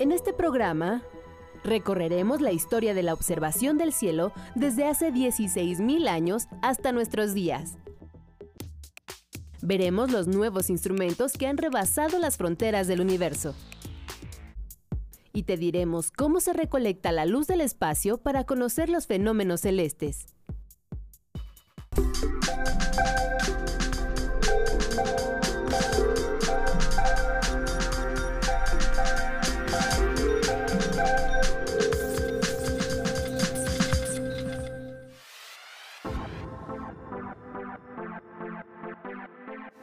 En este programa recorreremos la historia de la observación del cielo desde hace 16.000 años hasta nuestros días. Veremos los nuevos instrumentos que han rebasado las fronteras del universo. Y te diremos cómo se recolecta la luz del espacio para conocer los fenómenos celestes.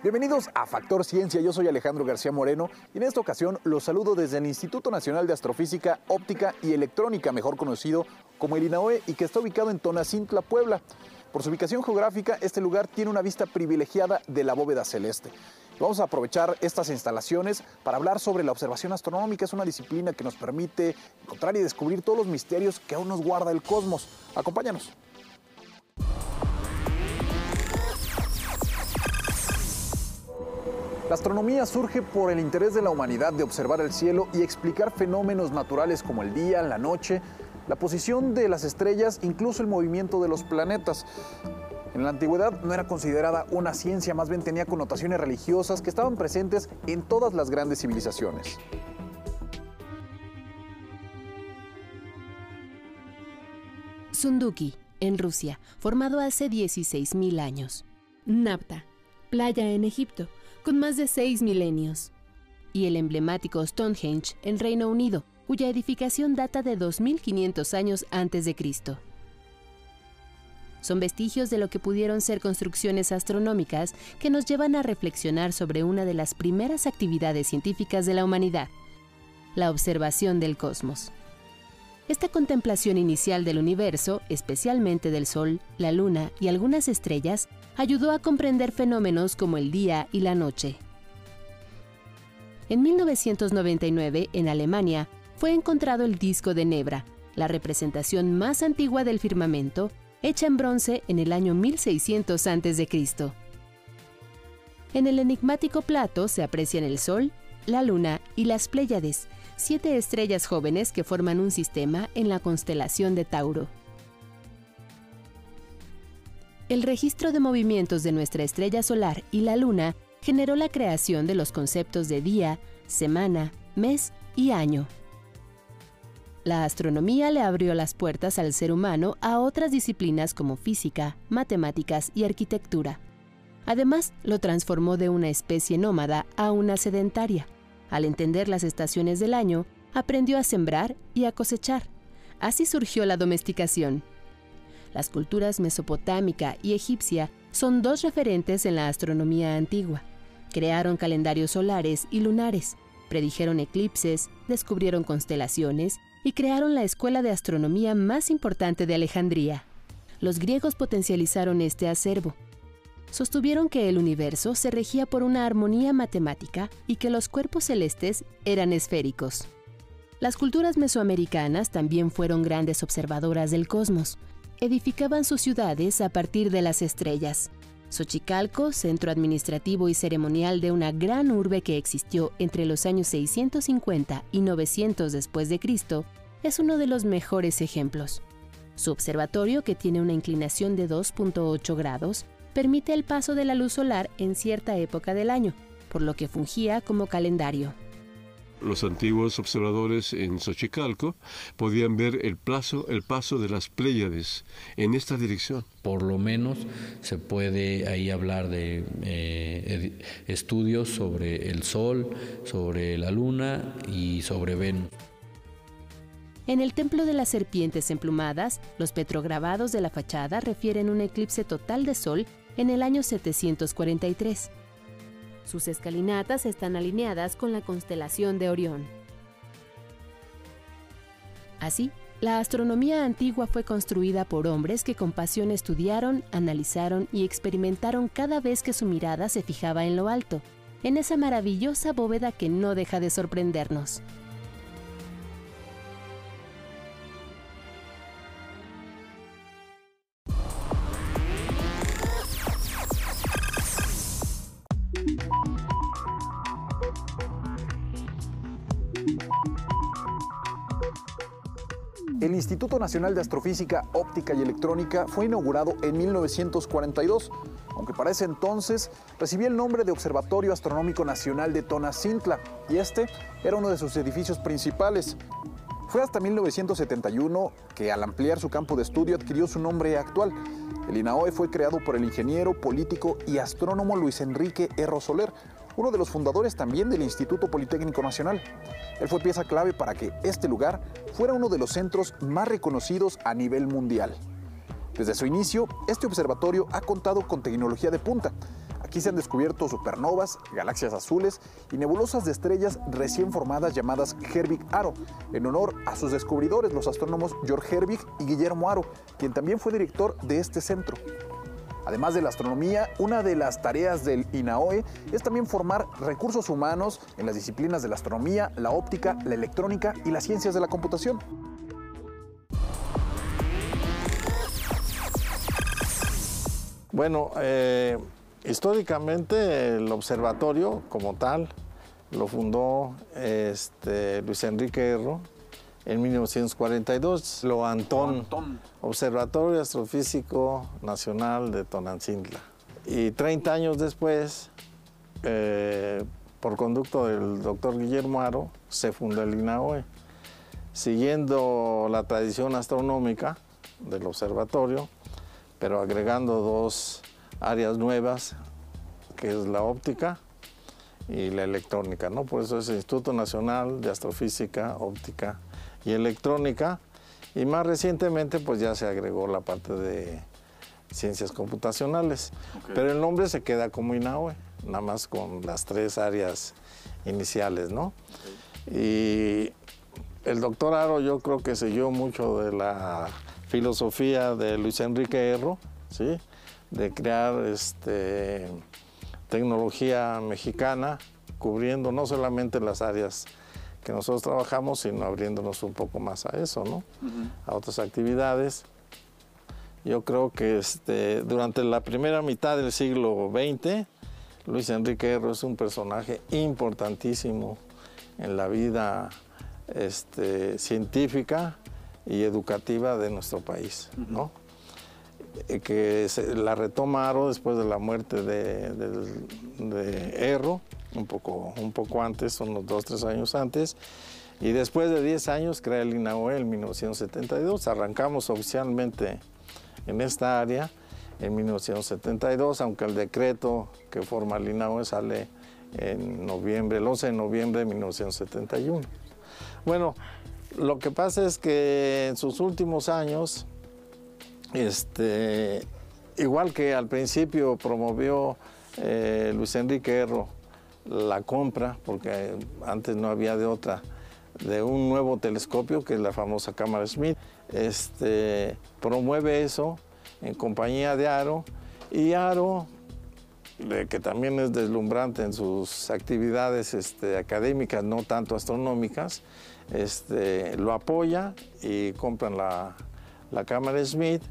Bienvenidos a Factor Ciencia, yo soy Alejandro García Moreno y en esta ocasión los saludo desde el Instituto Nacional de Astrofísica, Óptica y Electrónica, mejor conocido como el INAOE y que está ubicado en Tonacintla, Puebla. Por su ubicación geográfica, este lugar tiene una vista privilegiada de la bóveda celeste. Vamos a aprovechar estas instalaciones para hablar sobre la observación astronómica. Es una disciplina que nos permite encontrar y descubrir todos los misterios que aún nos guarda el cosmos. Acompáñanos. La astronomía surge por el interés de la humanidad de observar el cielo y explicar fenómenos naturales como el día, la noche, la posición de las estrellas, incluso el movimiento de los planetas. En la antigüedad no era considerada una ciencia, más bien tenía connotaciones religiosas que estaban presentes en todas las grandes civilizaciones. Sunduki, en Rusia, formado hace 16.000 años. Napta, playa en Egipto, con más de seis milenios. Y el emblemático Stonehenge en Reino Unido, cuya edificación data de 2500 años antes de Cristo. Son vestigios de lo que pudieron ser construcciones astronómicas que nos llevan a reflexionar sobre una de las primeras actividades científicas de la humanidad, la observación del cosmos. Esta contemplación inicial del universo, especialmente del Sol, la Luna y algunas estrellas, ayudó a comprender fenómenos como el día y la noche. En 1999, en Alemania, fue encontrado el disco de Nebra, la representación más antigua del firmamento, hecha en bronce en el año 1600 a.C. En el enigmático plato se aprecian el Sol, la Luna y las Pléyades, siete estrellas jóvenes que forman un sistema en la constelación de Tauro. El registro de movimientos de nuestra estrella solar y la Luna generó la creación de los conceptos de día, semana, mes y año. La astronomía le abrió las puertas al ser humano a otras disciplinas como física, matemáticas y arquitectura. Además, lo transformó de una especie nómada a una sedentaria al entender las estaciones del año, aprendió a sembrar y a cosechar. Así surgió la domesticación. Las culturas mesopotámica y egipcia son dos referentes en la astronomía antigua. Crearon calendarios solares y lunares, predijeron eclipses, descubrieron constelaciones y crearon la escuela de astronomía más importante de Alejandría. Los griegos potencializaron este acervo, sostuvieron que el universo se regía por una armonía matemática y que los cuerpos celestes eran esféricos. Las culturas mesoamericanas también fueron grandes observadoras del cosmos. Edificaban sus ciudades a partir de las estrellas. Xochicalco, centro administrativo y ceremonial de una gran urbe que existió entre los años 650 y 900 después de Cristo, es uno de los mejores ejemplos. Su observatorio, que tiene una inclinación de 2.8 grados, permite el paso de la luz solar en cierta época del año, por lo que fungía como calendario. Los antiguos observadores en Xochicalco podían ver el, plazo, el paso de las Pléyades en esta dirección. Por lo menos se puede ahí hablar de eh, estudios sobre el Sol, sobre la Luna y sobre Venus. En el Templo de las Serpientes Emplumadas, los petrograbados de la fachada refieren un eclipse total de Sol en el año 743. Sus escalinatas están alineadas con la constelación de Orión. Así, la astronomía antigua fue construida por hombres que con pasión estudiaron, analizaron y experimentaron cada vez que su mirada se fijaba en lo alto, en esa maravillosa bóveda que no deja de sorprendernos. Instituto Nacional de Astrofísica, Óptica y Electrónica fue inaugurado en 1942, aunque para ese entonces recibía el nombre de Observatorio Astronómico Nacional de Tonacintla, y este era uno de sus edificios principales. Fue hasta 1971 que al ampliar su campo de estudio adquirió su nombre actual. El INAOE fue creado por el ingeniero, político y astrónomo Luis Enrique Erro Soler, uno de los fundadores también del Instituto Politécnico Nacional. Él fue pieza clave para que este lugar fuera uno de los centros más reconocidos a nivel mundial. Desde su inicio, este observatorio ha contado con tecnología de punta. Aquí se han descubierto supernovas, galaxias azules y nebulosas de estrellas recién formadas llamadas Herbig Aro, en honor a sus descubridores, los astrónomos George Herbig y Guillermo Aro, quien también fue director de este centro. Además de la astronomía, una de las tareas del INAOE es también formar recursos humanos en las disciplinas de la astronomía, la óptica, la electrónica y las ciencias de la computación. Bueno, eh, históricamente el observatorio como tal lo fundó este, Luis Enrique Erro en 1942, lo Antón, Observatorio Astrofísico Nacional de Tonantzintla. Y 30 años después, eh, por conducto del doctor Guillermo Aro, se fundó el INAOE. Siguiendo la tradición astronómica del observatorio, pero agregando dos áreas nuevas, que es la óptica y la electrónica, ¿no? Por eso es el Instituto Nacional de Astrofísica, Óptica y electrónica. Y más recientemente pues ya se agregó la parte de ciencias computacionales. Pero el nombre se queda como INAOE, nada más con las tres áreas iniciales, ¿no? Y el doctor Aro yo creo que siguió mucho de la filosofía de Luis Enrique Erro, ¿sí? De crear este, tecnología mexicana, cubriendo no solamente las áreas que nosotros trabajamos, sino abriéndonos un poco más a eso, ¿no? A otras actividades. Yo creo que este, durante la primera mitad del siglo XX, Luis Enrique Erro es un personaje importantísimo en la vida este, científica y educativa de nuestro país, ¿no? Eh, que la retoma Aro después de la muerte de, de Erro un poco, un poco antes, unos dos, tres años antes. Y después de 10 años crea el INAOE en 1972. Arrancamos oficialmente en esta área en 1972, aunque el decreto que forma el INAOE sale en noviembre, el 11 de noviembre de 1971. Bueno, lo que pasa es que en sus últimos años, este, igual que al principio promovió eh, Luis Enrique Erro la compra, porque antes no había de otra, de un nuevo telescopio que es la famosa cámara Smith. Este, promueve eso en compañía de Aro y Aro, que también es deslumbrante en sus actividades este, académicas, no tanto astronómicas, este, lo apoya y compran la, la cámara Smith.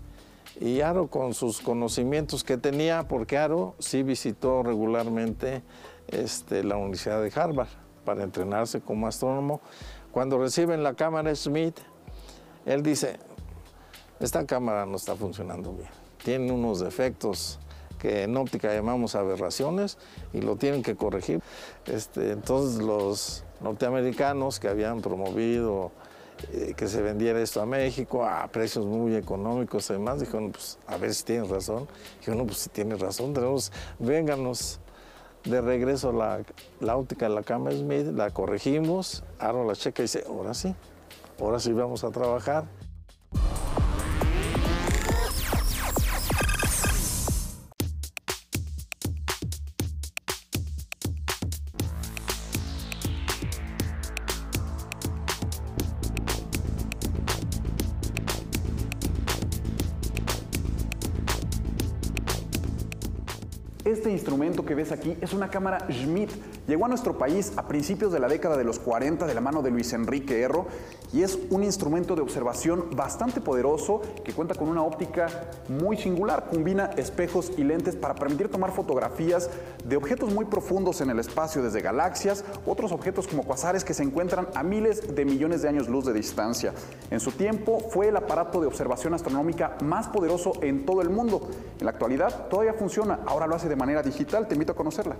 Y Aro con sus conocimientos que tenía, porque Aro sí visitó regularmente este, la Universidad de Harvard para entrenarse como astrónomo. Cuando reciben la cámara Smith, él dice, esta cámara no está funcionando bien, tiene unos defectos que en óptica llamamos aberraciones y lo tienen que corregir. Este, entonces los norteamericanos que habían promovido eh, que se vendiera esto a México a precios muy económicos además, dijeron, pues a ver si tienen razón. Dijeron, no, pues si tiene razón, tenemos, vénganos de regreso la, la óptica de la cámara Smith, la corregimos, Aro la checa y dice, ahora sí, ahora sí vamos a trabajar. Este instrumento que ves aquí es una cámara Schmidt Llegó a nuestro país a principios de la década de los 40 de la mano de Luis Enrique Erro y es un instrumento de observación bastante poderoso que cuenta con una óptica muy singular. Combina espejos y lentes para permitir tomar fotografías de objetos muy profundos en el espacio, desde galaxias, otros objetos como cuasares que se encuentran a miles de millones de años luz de distancia. En su tiempo fue el aparato de observación astronómica más poderoso en todo el mundo. En la actualidad todavía funciona, ahora lo hace de manera digital. Te invito a conocerla.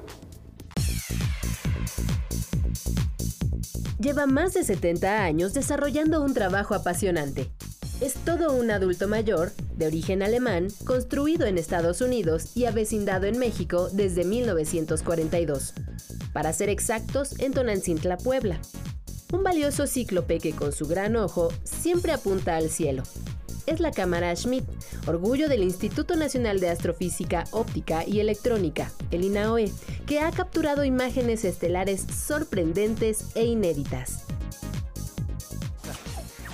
Lleva más de 70 años desarrollando un trabajo apasionante. Es todo un adulto mayor, de origen alemán, construido en Estados Unidos y avecindado en México desde 1942. Para ser exactos, en Tonancintla, Puebla. Un valioso cíclope que con su gran ojo siempre apunta al cielo, es la cámara Schmidt, orgullo del Instituto Nacional de Astrofísica Óptica y Electrónica, el INAOE, que ha capturado imágenes estelares sorprendentes e inéditas.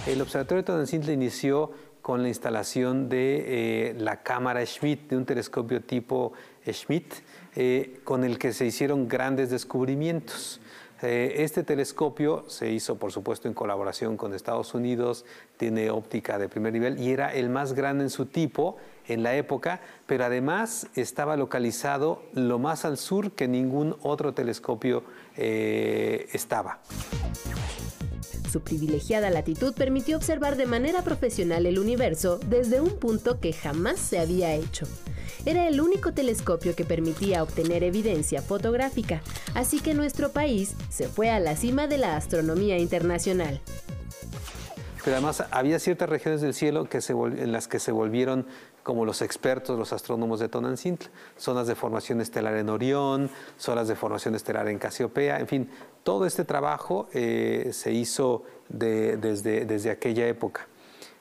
El Observatorio de inició con la instalación de eh, la cámara Schmidt, de un telescopio tipo Schmidt, eh, con el que se hicieron grandes descubrimientos. Eh, este telescopio se hizo, por supuesto, en colaboración con Estados Unidos, tiene óptica de primer nivel y era el más grande en su tipo en la época, pero además estaba localizado lo más al sur que ningún otro telescopio eh, estaba. Su privilegiada latitud permitió observar de manera profesional el universo desde un punto que jamás se había hecho era el único telescopio que permitía obtener evidencia fotográfica, así que nuestro país se fue a la cima de la astronomía internacional. Pero además había ciertas regiones del cielo en las que se volvieron como los expertos, los astrónomos de Tonantzintla, zonas de formación estelar en Orión, zonas de formación estelar en Casiopea, en fin, todo este trabajo eh, se hizo desde, aquella época.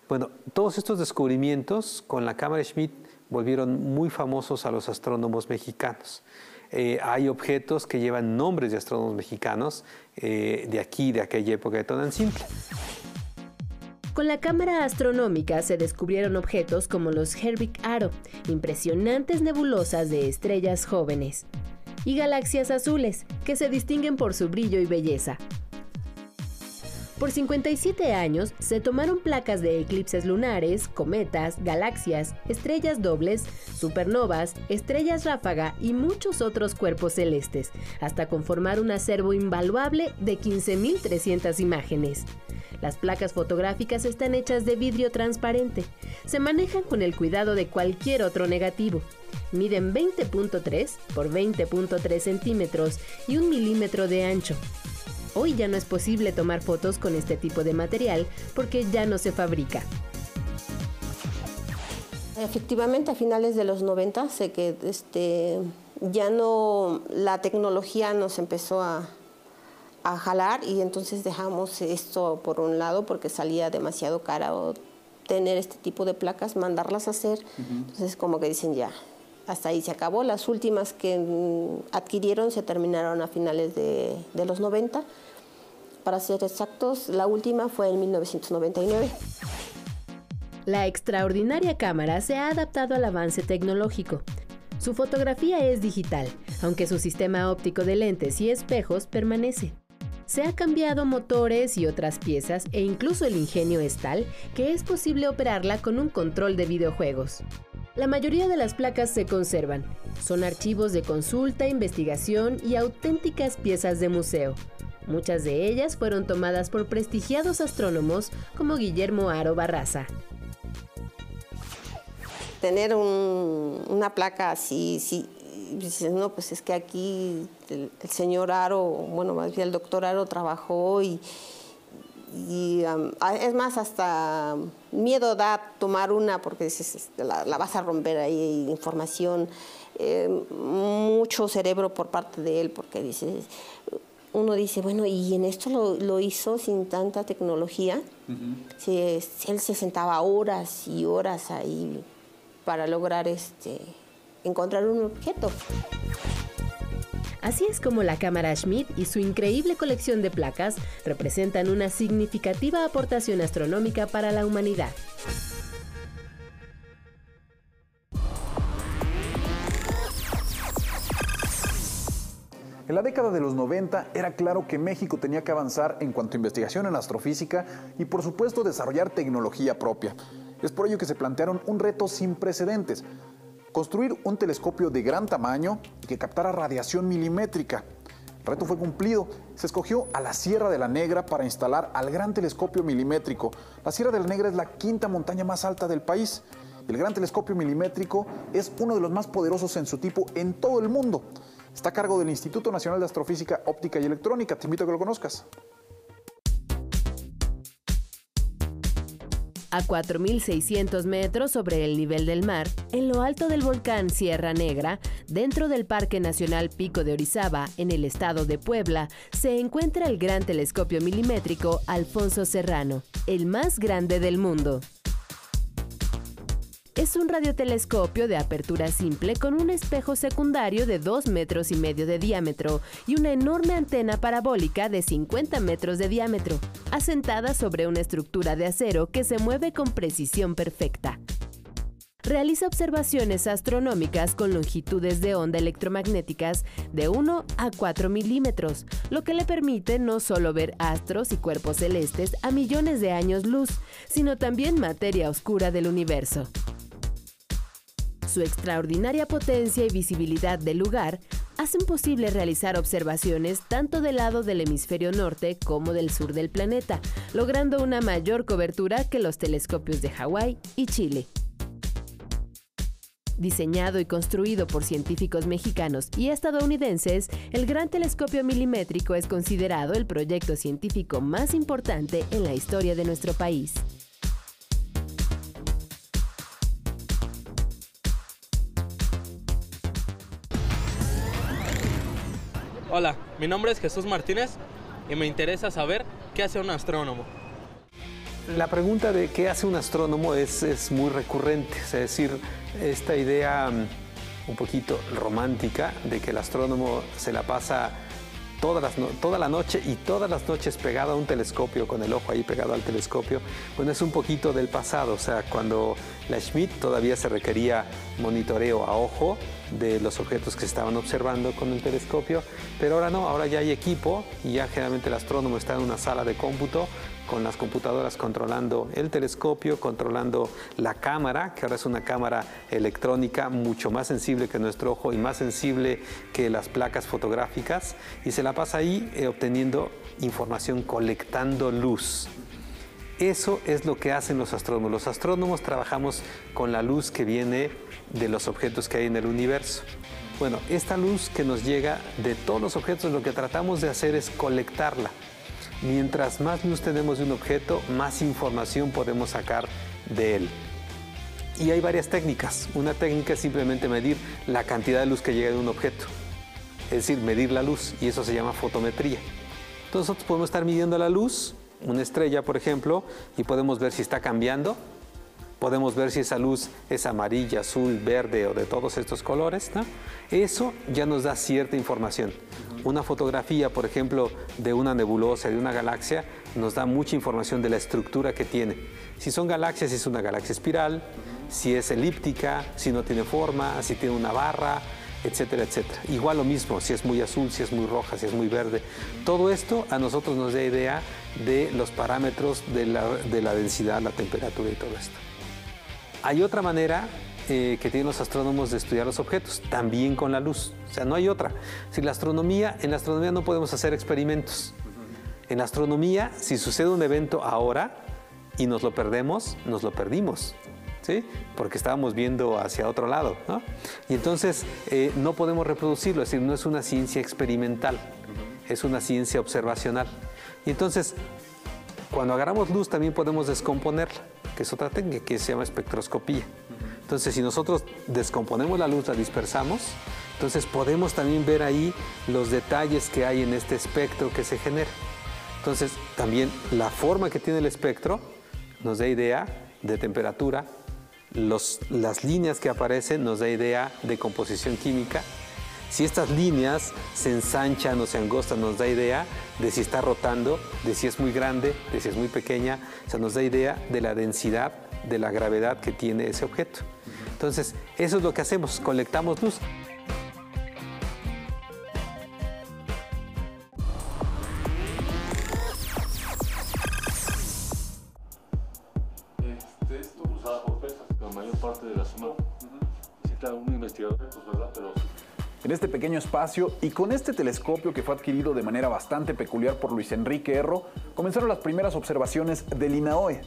Bueno, todos estos descubrimientos con la cámara Schmidt volvieron muy famosos a los astrónomos mexicanos. Eh, hay objetos que llevan nombres de astrónomos mexicanos eh, de aquí, de aquella época de Tonantzintla. Con la cámara astronómica se descubrieron objetos como los Herbig Aro, impresionantes nebulosas de estrellas jóvenes, y galaxias azules, que se distinguen por su brillo y belleza. Por 57 años se tomaron placas de eclipses lunares, cometas, galaxias, estrellas dobles, supernovas, estrellas ráfaga y muchos otros cuerpos celestes, hasta conformar un acervo invaluable de 15.300 imágenes. Las placas fotográficas están hechas de vidrio transparente. Se manejan con el cuidado de cualquier otro negativo. Miden 20.3 por 20.3 centímetros y un milímetro de ancho. Hoy ya no es posible tomar fotos con este tipo de material porque ya no se fabrica. Efectivamente, a finales de los 90 sé que este, ya no, la tecnología nos empezó a, jalar y entonces dejamos esto por un lado porque salía demasiado caro tener este tipo de placas, mandarlas a hacer. Entonces como que dicen ya, hasta ahí se acabó. Las últimas que mm, adquirieron se terminaron a finales de, los 90. Para ser exactos, la última fue en 1999. La extraordinaria cámara se ha adaptado al avance tecnológico. Su fotografía es digital, aunque su sistema óptico de lentes y espejos permanece. Se ha cambiado motores y otras piezas e incluso el ingenio es tal que es posible operarla con un control de videojuegos. La mayoría de las placas se conservan. Son archivos de consulta, investigación y auténticas piezas de museo. Muchas de ellas fueron tomadas por prestigiados astrónomos como Guillermo Aro Barraza. Tener una placa así, sí, dices, no, pues es que aquí el, señor Aro, bueno, más bien el doctor Aro trabajó y, y es más, hasta miedo da tomar una porque dices, este, la, vas a romper ahí, información, eh, mucho cerebro por parte de él, porque dices, uno dice, bueno, y en esto lo, hizo sin tanta tecnología. si, él se sentaba horas y horas ahí para lograr este, encontrar un objeto. Así es como la cámara Schmidt y su increíble colección de placas representan una significativa aportación astronómica para la humanidad. En la década de los 90 era claro que México tenía que avanzar en cuanto a investigación en astrofísica y por supuesto desarrollar tecnología propia. Es por ello que se plantearon un reto sin precedentes, construir un telescopio de gran tamaño y que captara radiación milimétrica. El reto fue cumplido. Se escogió a la Sierra de la Negra para instalar al gran telescopio milimétrico. La Sierra de la Negra es la quinta montaña más alta del país. El gran telescopio milimétrico es uno de los más poderosos en su tipo en todo el mundo. Está a cargo del Instituto Nacional de Astrofísica Óptica y Electrónica. Te invito a que lo conozcas. A 4.600 metros sobre el nivel del mar, en lo alto del volcán Sierra Negra, dentro del Parque Nacional Pico de Orizaba, en el estado de Puebla, se encuentra el gran telescopio milimétrico Alfonso Serrano, el más grande del mundo. Es un radiotelescopio de apertura simple con un espejo secundario de 2 metros y medio de diámetro y una enorme antena parabólica de 50 metros de diámetro, asentada sobre una estructura de acero que se mueve con precisión perfecta. Realiza observaciones astronómicas con longitudes de onda electromagnéticas de 1 a 4 milímetros, lo que le permite no solo ver astros y cuerpos celestes a millones de años luz, sino también materia oscura del universo. Su extraordinaria potencia y visibilidad del lugar hacen posible realizar observaciones tanto del lado del hemisferio norte como del sur del planeta, logrando una mayor cobertura que los telescopios de Hawái y Chile. Diseñado y construido por científicos mexicanos y estadounidenses, el Gran Telescopio Milimétrico es considerado el proyecto científico más importante en la historia de nuestro país. Hola, mi nombre es Jesús Martínez y me interesa saber qué hace un astrónomo. La pregunta de qué hace un astrónomo es, es muy recurrente, es decir, esta idea mm, un poquito romántica de que el astrónomo se la pasa toda, toda la noche y todas las noches pegado a un telescopio, con el ojo ahí pegado al telescopio, bueno, es un poquito del pasado, o sea, cuando la Schmidt todavía se requería monitoreo a ojo, de los objetos que se estaban observando con el telescopio, pero ahora no, ahora ya hay equipo y ya generalmente el astrónomo está en una sala de cómputo con las computadoras controlando el telescopio, controlando la cámara, que ahora es una cámara electrónica mucho más sensible que nuestro ojo y más sensible que las placas fotográficas, y se la pasa ahí eh, obteniendo información, colectando luz. Eso es lo que hacen los astrónomos. Los astrónomos trabajamos con la luz que viene de los objetos que hay en el universo. Bueno, esta luz que nos llega de todos los objetos, lo que tratamos de hacer es colectarla. Mientras más luz tenemos de un objeto, más información podemos sacar de él. Y hay varias técnicas. Una técnica es simplemente medir la cantidad de luz que llega de un objeto. Es decir, medir la luz, y eso se llama fotometría. Entonces nosotros podemos estar midiendo la luz una estrella, por ejemplo, y podemos ver si está cambiando. Podemos ver si esa luz es amarilla, azul, verde o de todos estos colores. Eso ya nos da cierta información. Una fotografía, por ejemplo, de una nebulosa, de una galaxia, nos da mucha información de la estructura que tiene. Si son galaxias, si es una galaxia espiral, si es elíptica, si no tiene forma, si tiene una barra, etcétera, etcétera. Igual lo mismo, si es muy azul, si es muy roja, si es muy verde. Todo esto a nosotros nos da idea de los parámetros de la, densidad, la temperatura y todo esto. Hay otra manera eh, que tienen los astrónomos de estudiar los objetos, también con la luz. O sea, no hay otra. Si la astronomía, en la astronomía no podemos hacer experimentos. En la astronomía, si sucede un evento ahora y nos lo perdemos, nos lo perdimos. ¿Sí? porque estábamos viendo hacia otro lado. ¿no? Y entonces eh, no podemos reproducirlo, es decir, no es una ciencia experimental, es una ciencia observacional. Y entonces, cuando agarramos luz también podemos descomponerla, que es que se llama espectroscopía. Entonces, si nosotros descomponemos la luz, la dispersamos, entonces podemos también ver ahí los detalles que hay en este espectro que se genera. Entonces, también la forma que tiene el espectro nos da idea de temperatura, las líneas que aparecen nos da idea de composición química si estas líneas se ensanchan o se angostan, nos da idea de si está rotando, de si es muy grande, de si es muy pequeña, o sea, nos da idea de la densidad, de la gravedad que tiene ese objeto. Entonces, eso es lo que hacemos, colectamos luz. Este, la parte de la suma. Un investigador, pues, ¿verdad? Pero en este pequeño espacio y con este telescopio que fue adquirido de manera bastante peculiar por Luis Enrique Erro, comenzaron las primeras observaciones del INAOE.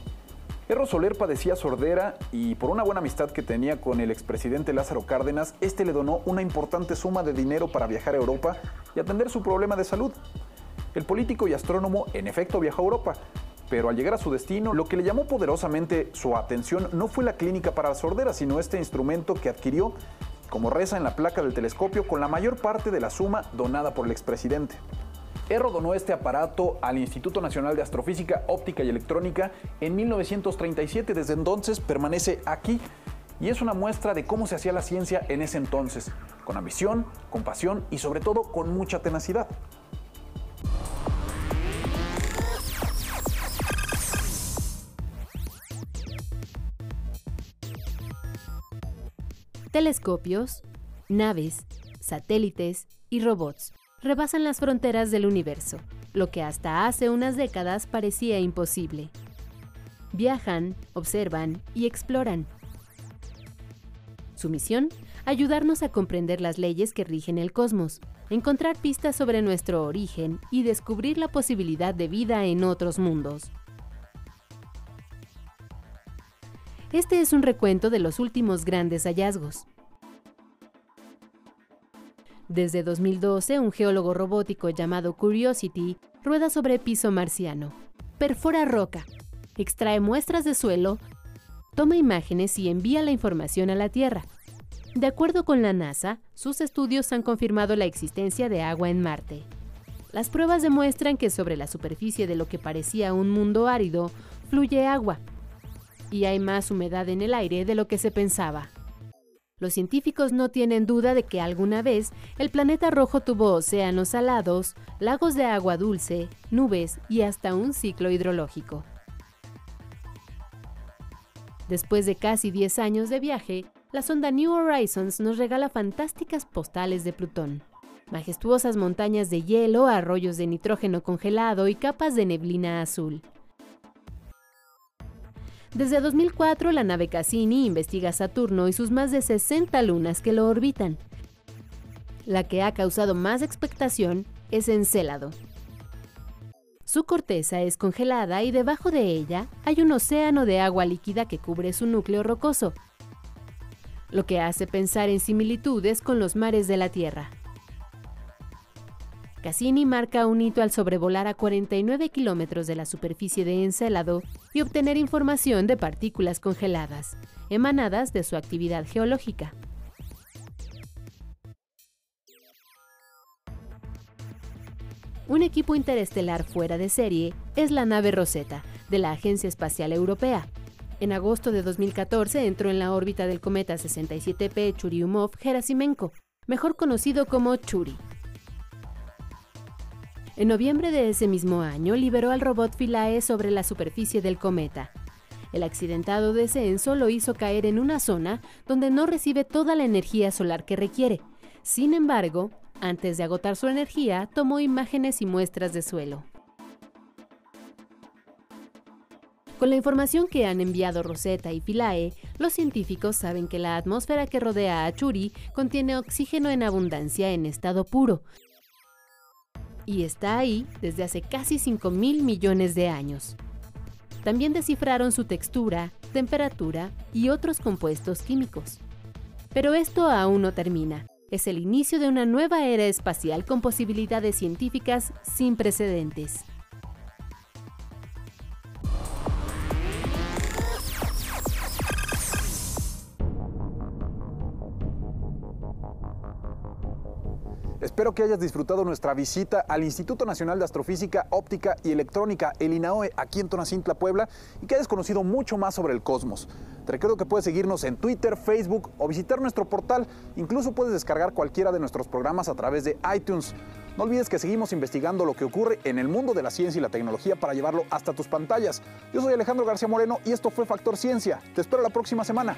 Erro Soler padecía sordera y por una buena amistad que tenía con el expresidente Lázaro Cárdenas, este le donó una importante suma de dinero para viajar a Europa y atender su problema de salud. El político y astrónomo en efecto viajó a Europa, pero al llegar a su destino, lo que le llamó poderosamente su atención no fue la clínica para la sordera, sino este instrumento que adquirió, como reza en la placa del telescopio, con la mayor parte de la suma donada por el expresidente. Erro donó este aparato al Instituto Nacional de Astrofísica, Óptica y Electrónica en 1937. Desde entonces permanece aquí y es una muestra de cómo se hacía la ciencia en ese entonces, con ambición, con pasión y sobre todo con mucha tenacidad. Telescopios, naves, satélites y robots rebasan las fronteras del universo, lo que hasta hace unas décadas parecía imposible. Viajan, observan y exploran. Su misión, ayudarnos a comprender las leyes que rigen el cosmos, encontrar pistas sobre nuestro origen y descubrir la posibilidad de vida en otros mundos. Este es un recuento de los últimos grandes hallazgos. Desde 2012, un geólogo robótico llamado Curiosity rueda sobre piso marciano, perfora roca, extrae muestras de suelo, toma imágenes y envía la información a la Tierra. De acuerdo con la NASA, sus estudios han confirmado la existencia de agua en Marte. Las pruebas demuestran que sobre la superficie de lo que parecía un mundo árido fluye agua, y hay más humedad en el aire de lo que se pensaba. Los científicos no tienen duda de que alguna vez el planeta rojo tuvo océanos salados, lagos de agua dulce, nubes y hasta un ciclo hidrológico. Después de casi 10 años de viaje, la sonda New Horizons nos regala fantásticas postales de Plutón. Majestuosas montañas de hielo, arroyos de nitrógeno congelado y capas de neblina azul. Desde 2004, la nave Cassini investiga Saturno y sus más de 60 lunas que lo orbitan. La que ha causado más expectación es Encélado. Su corteza es congelada y debajo de ella hay un océano de agua líquida que cubre su núcleo rocoso, lo que hace pensar en similitudes con los mares de la Tierra. Cassini marca un hito al sobrevolar a 49 kilómetros de la superficie de Encélado y obtener información de partículas congeladas, emanadas de su actividad geológica. Un equipo interestelar fuera de serie es la nave Rosetta, de la Agencia Espacial Europea. En agosto de 2014 entró en la órbita del cometa 67P Churyumov-Gerasimenko, mejor conocido como Churi. En noviembre de ese mismo año liberó al robot Philae sobre la superficie del cometa. El accidentado descenso lo hizo caer en una zona donde no recibe toda la energía solar que requiere. Sin embargo, antes de agotar su energía, tomó imágenes y muestras de suelo. Con la información que han enviado Rosetta y Philae, los científicos saben que la atmósfera que rodea a Churi contiene oxígeno en abundancia en estado puro, y está ahí desde hace casi 5 mil millones de años. También descifraron su textura, temperatura y otros compuestos químicos. Pero esto aún no termina. Es el inicio de una nueva era espacial con posibilidades científicas sin precedentes. Espero que hayas disfrutado nuestra visita al Instituto Nacional de Astrofísica, Óptica y Electrónica, el INAOE, aquí en Tonacintla, Puebla, y que hayas conocido mucho más sobre el cosmos. Te recuerdo que puedes seguirnos en Twitter, Facebook o visitar nuestro portal. Incluso puedes descargar cualquiera de nuestros programas a través de iTunes. No olvides que seguimos investigando lo que ocurre en el mundo de la ciencia y la tecnología para llevarlo hasta tus pantallas. Yo soy Alejandro García Moreno y esto fue Factor Ciencia. Te espero la próxima semana.